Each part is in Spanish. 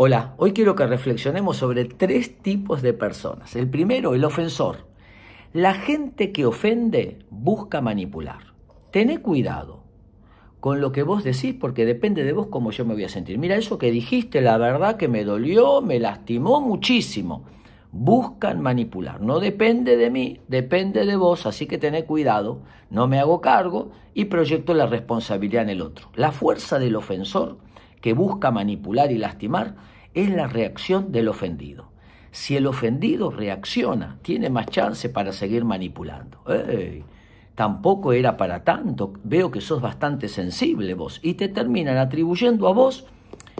Hola, hoy quiero que reflexionemos sobre tres tipos de personas. El primero, el ofensor. La gente que ofende busca manipular. Tené cuidado con lo que vos decís porque depende de vos cómo yo me voy a sentir. Mira, eso que dijiste, la verdad que me dolió, me lastimó muchísimo. Buscan manipular. No depende de mí, depende de vos, así que tené cuidado. No me hago cargo y proyecto la responsabilidad en el otro. La fuerza del ofensor que busca manipular y lastimar es la reacción del ofendido. Si el ofendido reacciona, tiene más chance para seguir manipulando. tampoco era para tanto, veo que sos bastante sensible vos, y te terminan atribuyendo a vos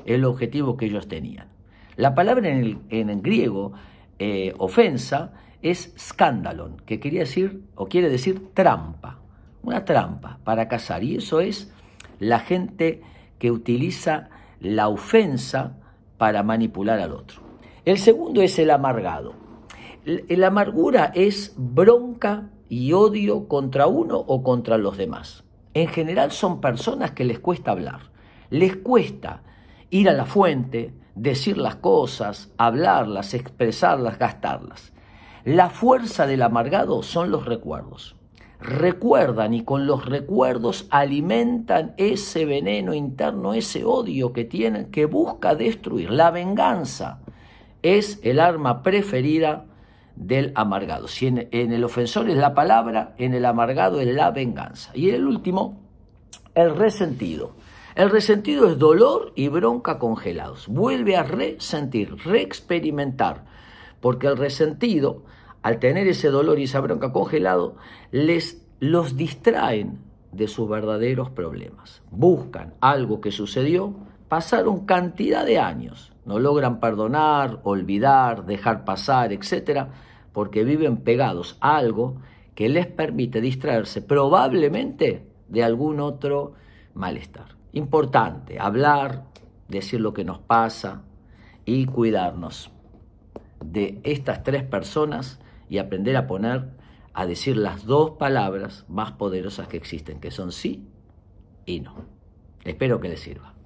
el objetivo que ellos tenían. La palabra en, el, en griego, eh, ofensa, es scandalon, que quería decir, o quiere decir trampa, una trampa para cazar, y eso es la gente que utiliza la ofensa para manipular al otro. El segundo es el amargado. La amargura es bronca y odio contra uno o contra los demás. En general son personas que les cuesta hablar, les cuesta ir a la fuente, decir las cosas, hablarlas, expresarlas, gastarlas. La fuerza del amargado son los recuerdos recuerdan y con los recuerdos alimentan ese veneno interno, ese odio que tienen, que busca destruir. La venganza es el arma preferida del amargado. Si en, el ofensor es la palabra, en el amargado es la venganza. Y el último, el resentido. El resentido es dolor y bronca congelados. Vuelve a resentir, reexperimentar, porque el resentido al tener ese dolor y esa bronca congelado, les los distraen de sus verdaderos problemas. Buscan algo que sucedió, pasaron cantidad de años, no logran perdonar, olvidar, dejar pasar, etcétera, porque viven pegados a algo que les permite distraerse probablemente de algún otro malestar. Importante, hablar, decir lo que nos pasa y cuidarnos de estas tres personas y aprender a poner, a decir las dos palabras más poderosas que existen, que son sí y no. Espero que les sirva.